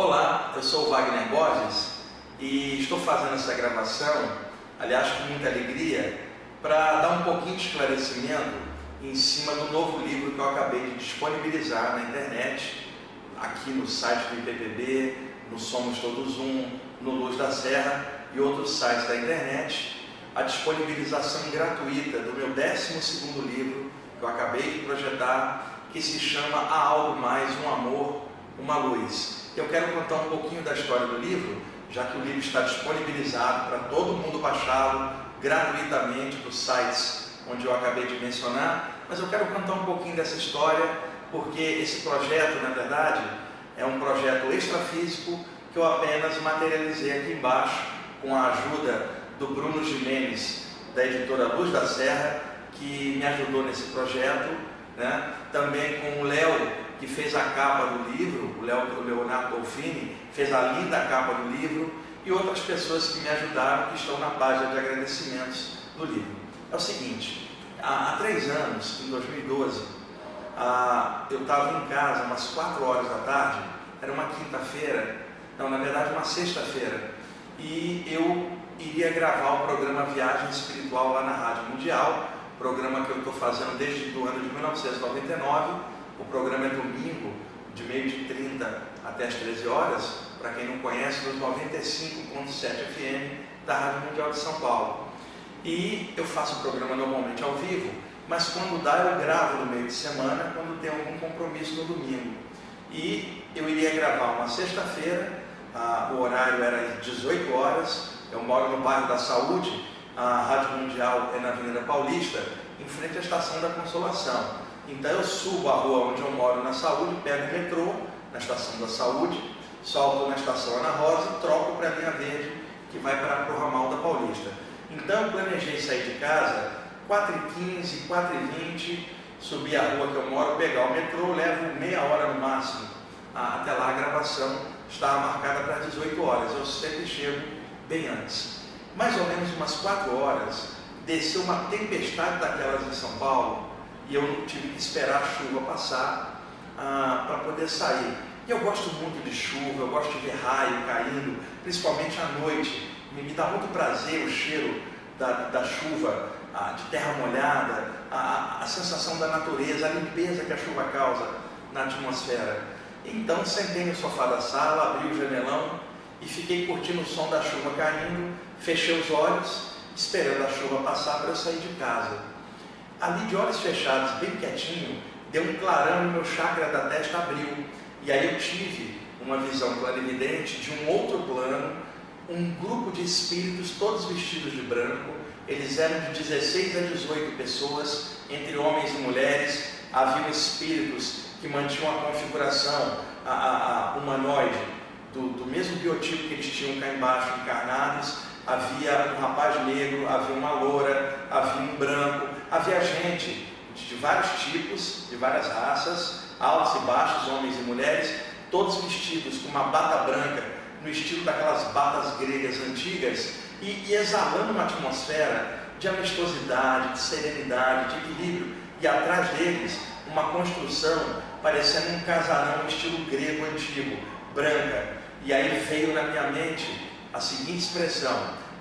Olá, eu sou o Wagner Borges e estou fazendo essa gravação, aliás, com muita alegria, para dar um pouquinho de esclarecimento em cima do novo livro que eu acabei de disponibilizar na internet, aqui no site do IPPB, no Somos Todos Um, no Luz da Serra e outros sites da internet, a disponibilização gratuita do meu 12 livro que eu acabei de projetar, que se chama A Algo Mais, Um Amor, Uma Luz. Eu quero contar um pouquinho da história do livro, já que o livro está disponibilizado para todo mundo baixá-lo gratuitamente dos sites onde eu acabei de mencionar, mas eu quero contar um pouquinho dessa história, porque esse projeto, na verdade, é um projeto extrafísico que eu apenas materializei aqui embaixo com a ajuda do Bruno Jimenez, da editora Luz da Serra, que me ajudou nesse projeto, né? também com o Léo que fez a capa do livro, o Leonardo Dolfini, fez a linda capa do livro, e outras pessoas que me ajudaram, que estão na página de agradecimentos do livro. É o seguinte, há, há três anos, em 2012, ah, eu estava em casa, umas quatro horas da tarde, era uma quinta-feira, não, na verdade uma sexta-feira, e eu iria gravar o programa Viagem Espiritual lá na Rádio Mundial, programa que eu estou fazendo desde o ano de 1999, o programa é domingo, de meio de 30 até as 13 horas, para quem não conhece, nos 95.7 FM da Rádio Mundial de São Paulo. E eu faço o programa normalmente ao vivo, mas quando dá eu gravo no meio de semana, quando tem algum compromisso no domingo. E eu iria gravar uma sexta-feira, ah, o horário era 18 horas, eu moro no bairro da Saúde, a Rádio Mundial é na Avenida Paulista, em frente à Estação da Consolação. Então eu subo a rua onde eu moro na saúde, pego o metrô, na estação da saúde, solto na estação Ana Rosa e troco para a linha verde que vai para o ramal da Paulista. Então eu planejei sair de casa 4h15, 4h20, subir a rua que eu moro, pegar o metrô, levo meia hora no máximo. Até lá a gravação estava marcada para 18 horas, eu sempre chego bem antes. Mais ou menos umas 4 horas, desceu uma tempestade daquelas em São Paulo, e eu tive que esperar a chuva passar ah, para poder sair. E eu gosto muito de chuva, eu gosto de ver raio caindo, principalmente à noite. Me, me dá muito prazer o cheiro da, da chuva, ah, de terra molhada, a, a sensação da natureza, a limpeza que a chuva causa na atmosfera. Então sentei no sofá da sala, abri o janelão e fiquei curtindo o som da chuva caindo, fechei os olhos, esperando a chuva passar para eu sair de casa. Ali de olhos fechados, bem quietinho, deu um clarão e meu chakra da testa abriu. E aí eu tive uma visão clarividente de um outro plano, um grupo de espíritos todos vestidos de branco. Eles eram de 16 a 18 pessoas, entre homens e mulheres. Haviam espíritos que mantinham a configuração a, a, a humanoide, do, do mesmo biotipo que eles tinham cá embaixo, encarnados. Havia um rapaz negro, havia uma loura, havia um branco, havia gente de vários tipos, de várias raças, altos e baixos, homens e mulheres, todos vestidos com uma bata branca, no estilo daquelas batas gregas antigas, e, e exalando uma atmosfera de amistosidade, de serenidade, de equilíbrio, e atrás deles uma construção parecendo um casarão estilo grego antigo, branca. E aí veio na minha mente a seguinte expressão: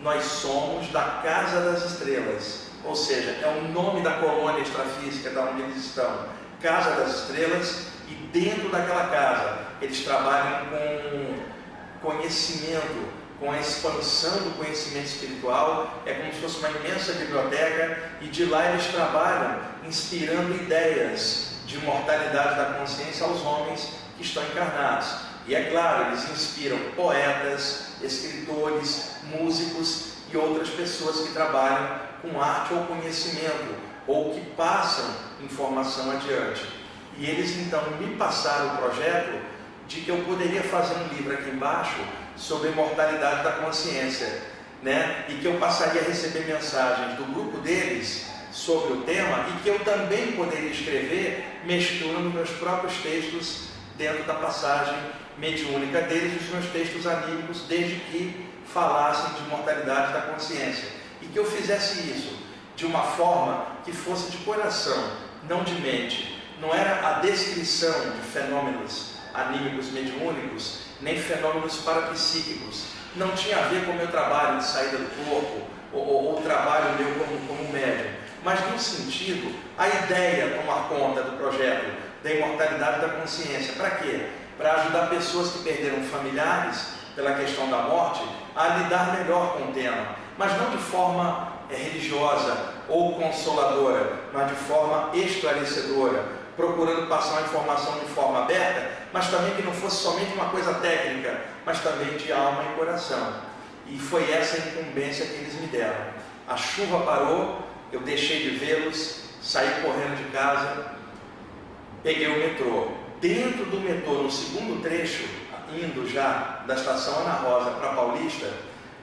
Nós somos da casa das estrelas ou seja, é o nome da colônia extrafísica da onde eles estão, Casa das Estrelas, e dentro daquela casa eles trabalham com conhecimento, com a expansão do conhecimento espiritual, é como se fosse uma imensa biblioteca, e de lá eles trabalham inspirando ideias de mortalidade da consciência aos homens que estão encarnados. E é claro, eles inspiram poetas, escritores, músicos e outras pessoas que trabalham com arte ou conhecimento, ou que passam informação adiante. E eles então me passaram o projeto de que eu poderia fazer um livro aqui embaixo sobre a imortalidade da consciência, né? E que eu passaria a receber mensagens do grupo deles sobre o tema e que eu também poderia escrever mesclando meus próprios textos dentro da passagem mediúnica deles os meus textos anímicos, desde que falassem de mortalidade da consciência. E que eu fizesse isso de uma forma que fosse de coração, não de mente. Não era a descrição de fenômenos anímicos mediúnicos, nem fenômenos parapsíquicos. Não tinha a ver com o meu trabalho de saída do corpo, ou, ou o trabalho meu como, como médium, mas no sentido, a ideia tomar conta do projeto da imortalidade da consciência. Para quê? Para ajudar pessoas que perderam familiares pela questão da morte a lidar melhor com o tema, mas não de forma é, religiosa ou consoladora, mas de forma esclarecedora, procurando passar uma informação de forma aberta, mas também que não fosse somente uma coisa técnica, mas também de alma e coração. E foi essa a incumbência que eles me deram. A chuva parou, eu deixei de vê-los, saí correndo de casa, peguei o metrô. Dentro do metrô, no segundo trecho, indo já da estação Ana Rosa para Paulista,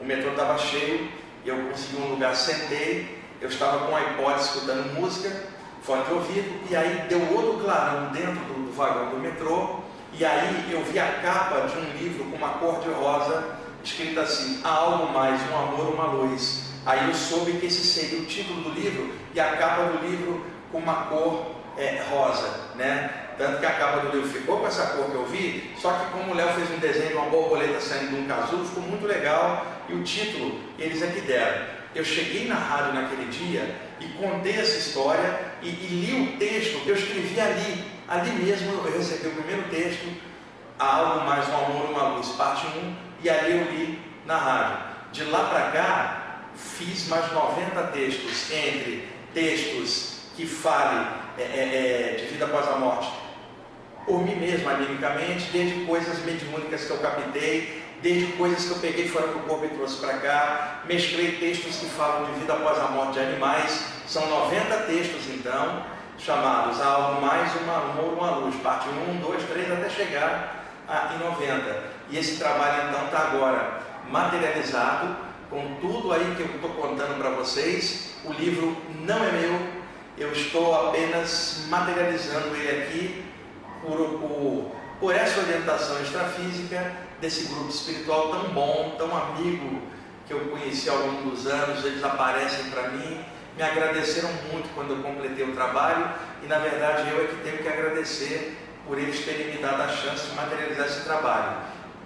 o metrô estava cheio, eu consegui um lugar, sentei, eu estava com o iPod escutando música, fone de ouvido, e aí deu outro clarão dentro do, do vagão do metrô, e aí eu vi a capa de um livro com uma cor de rosa, escrita assim, há algo mais, um amor, uma luz. Aí eu soube que esse seria o título do livro e a capa do livro com uma cor é, rosa, né? Tanto que a capa do livro ficou com essa cor que eu vi, só que como o Léo fez um desenho de uma borboleta saindo de um casulo, ficou muito legal e o título eles é que deram. Eu cheguei na rádio naquele dia e contei essa história e, e li o texto que eu escrevi ali. Ali mesmo eu recebi o primeiro texto, Há Algo Mais um Amor, Uma Luz, parte 1, e ali eu li na rádio. De lá para cá, fiz mais 90 textos, entre textos que falem é, é, é, de vida após a morte, por mim mesmo, animicamente, desde coisas mediúnicas que eu captei, desde coisas que eu peguei fora do corpo e trouxe para cá, mesclei textos que falam de vida após a morte de animais, são 90 textos então, chamados Algo Mais, Uma Amor, Uma Luz, parte 1, 2, 3, até chegar a, em 90. E esse trabalho então está agora materializado, com tudo aí que eu estou contando para vocês. O livro não é meu, eu estou apenas materializando ele aqui por, por, por essa orientação extrafísica desse grupo espiritual tão bom, tão amigo que eu conheci ao longo dos anos. Eles aparecem para mim, me agradeceram muito quando eu completei o trabalho e, na verdade, eu é que tenho que agradecer por eles terem me dado a chance de materializar esse trabalho.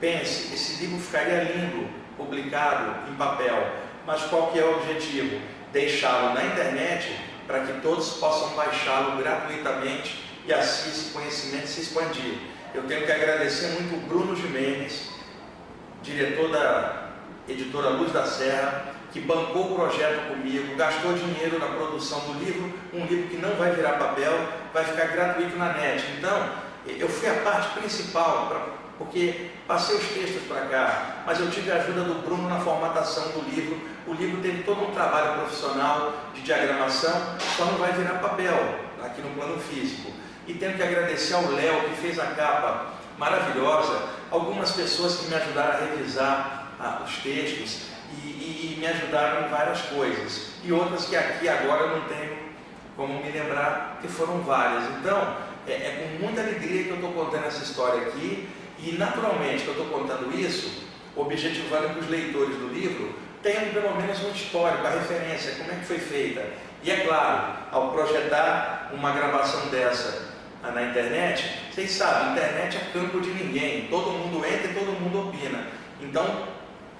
Pense, esse livro ficaria lindo publicado em papel, mas qual que é o objetivo? Deixá-lo na internet para que todos possam baixá-lo gratuitamente e assim esse conhecimento se expandir. Eu tenho que agradecer muito o Bruno Jimenez, diretor da editora Luz da Serra, que bancou o projeto comigo, gastou dinheiro na produção do livro, um livro que não vai virar papel, vai ficar gratuito na net. Então, eu fui a parte principal para porque passei os textos para cá, mas eu tive a ajuda do Bruno na formatação do livro. O livro teve todo um trabalho profissional de diagramação, só não vai virar papel aqui no plano físico. E tenho que agradecer ao Léo, que fez a capa maravilhosa, algumas pessoas que me ajudaram a revisar ah, os textos e, e, e me ajudaram em várias coisas. E outras que aqui agora eu não tenho como me lembrar, que foram várias. Então, é, é com muita alegria que eu estou contando essa história aqui e naturalmente que eu estou contando isso, objetivando que os leitores do livro tenham pelo menos um histórico, a referência, como é que foi feita. E é claro, ao projetar uma gravação dessa na internet, vocês sabem, internet é campo de ninguém, todo mundo entra e todo mundo opina. Então,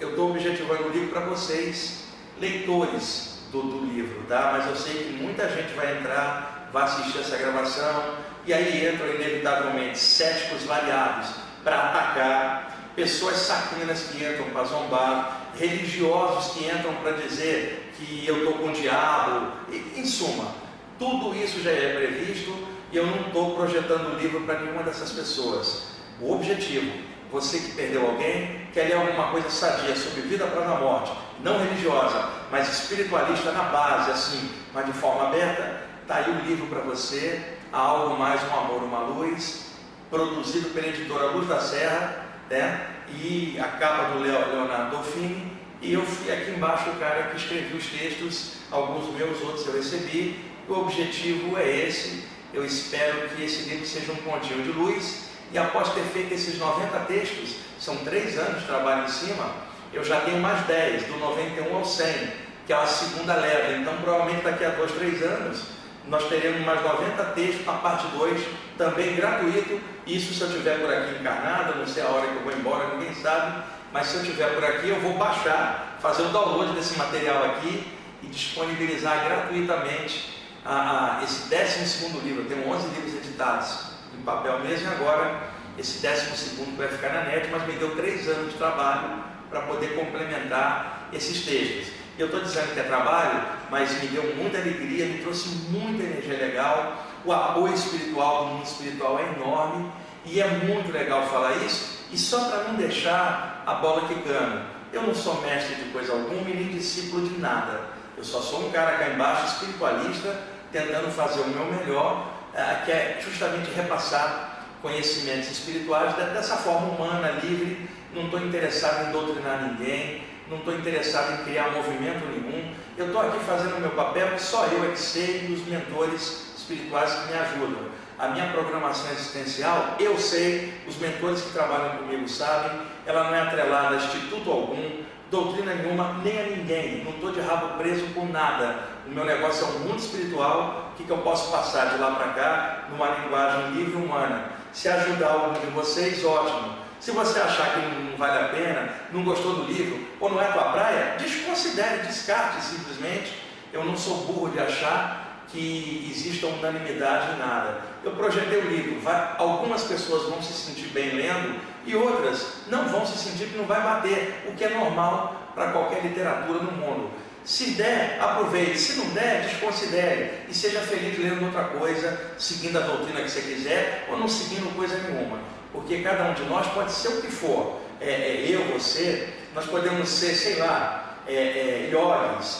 eu estou objetivando o livro para vocês, leitores do, do livro, tá? Mas eu sei que muita gente vai entrar, vai assistir essa gravação, e aí entram inevitavelmente céticos variados para atacar, pessoas saquinas que entram para zombar, religiosos que entram para dizer que eu estou com o diabo, em suma, tudo isso já é previsto e eu não estou projetando o livro para nenhuma dessas pessoas. O objetivo, você que perdeu alguém, quer ler alguma coisa sadia sobre vida após a morte, não religiosa, mas espiritualista na base, assim, mas de forma aberta, está aí o livro para você, há algo mais, um amor, uma luz, produzido pela editora Luz da Serra, né? e a capa do Leonardo Dolfini, e eu fui aqui embaixo o cara que escreveu os textos, alguns meus, outros eu recebi. O objetivo é esse. Eu espero que esse livro seja um pontinho de luz. E após ter feito esses 90 textos, são três anos de trabalho em cima, eu já tenho mais 10, do 91 ao 100, que é a segunda leva. Então, provavelmente daqui a dois, três anos, nós teremos mais 90 textos na parte 2, também gratuito. Isso se eu estiver por aqui encarnado, não sei a hora que eu vou embora, ninguém sabe, mas se eu estiver por aqui, eu vou baixar, fazer o download desse material aqui e disponibilizar gratuitamente a, a, esse 12 livro. Eu tenho 11 livros editados em papel mesmo, e agora esse 12 vai ficar na net, mas me deu três anos de trabalho para poder complementar esses textos. Eu estou dizendo que é trabalho, mas me deu muita alegria, me trouxe muita energia legal. O apoio espiritual do mundo espiritual é enorme e é muito legal falar isso. E só para não deixar a bola quicando, eu não sou mestre de coisa alguma e nem discípulo de nada. Eu só sou um cara cá embaixo, espiritualista, tentando fazer o meu melhor, eh, que é justamente repassar conhecimentos espirituais dessa forma humana, livre. Não estou interessado em doutrinar ninguém, não estou interessado em criar movimento nenhum. Eu estou aqui fazendo o meu papel, que só eu é que sei, e os mentores espirituais que me ajudam. A minha programação existencial, eu sei, os mentores que trabalham comigo sabem, ela não é atrelada a instituto algum, doutrina nenhuma, nem a ninguém. Não estou de rabo preso com nada. O meu negócio é um mundo espiritual. O que, que eu posso passar de lá para cá numa linguagem livre humana? Se ajudar algum de vocês, ótimo. Se você achar que não vale a pena, não gostou do livro, ou não é tua praia, desconsidere, descarte simplesmente. Eu não sou burro de achar que exista unanimidade em nada. Eu projetei o livro, vai, algumas pessoas vão se sentir bem lendo e outras não vão se sentir que não vai bater, o que é normal para qualquer literatura no mundo. Se der, aproveite. Se não der, desconsidere. E seja feliz lendo outra coisa, seguindo a doutrina que você quiser, ou não seguindo coisa nenhuma. Porque cada um de nós pode ser o que for. É, é, eu, você, nós podemos ser, sei lá, é, é,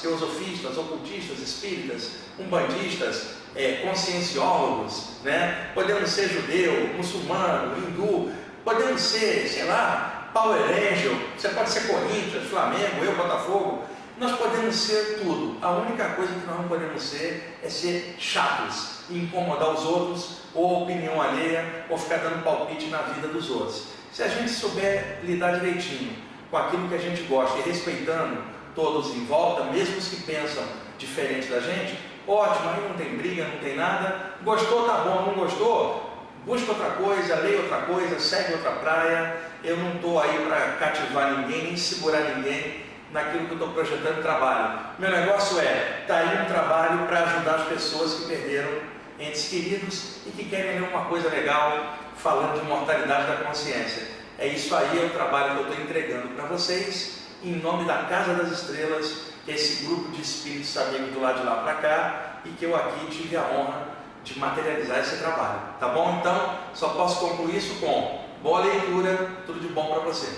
teosofistas, ocultistas, espíritas, umbandistas, é, conscienciólogos, né? podemos ser judeu, muçulmano, hindu, podemos ser, sei lá, Power Angel, você pode ser Corinthians, Flamengo, eu, Botafogo. Nós podemos ser tudo. A única coisa que nós não podemos ser é ser chatos e incomodar os outros, ou a opinião alheia, ou ficar dando palpite na vida dos outros. Se a gente souber lidar direitinho com aquilo que a gente gosta e respeitando todos em volta, mesmo os que pensam diferente da gente, ótimo, aí não tem briga, não tem nada. Gostou, tá bom, não gostou? Busca outra coisa, leia outra coisa, segue outra praia. Eu não estou aí para cativar ninguém, nem segurar ninguém naquilo que eu estou projetando trabalho. Meu negócio é, está aí um trabalho para ajudar as pessoas que perderam entes queridos e que querem ler uma coisa legal falando de mortalidade da consciência. É isso aí, é o trabalho que eu estou entregando para vocês, em nome da Casa das Estrelas, que é esse grupo de espíritos amigos do lado de lá para cá, e que eu aqui tive a honra de materializar esse trabalho. Tá bom? Então, só posso concluir isso com boa leitura, tudo de bom para você.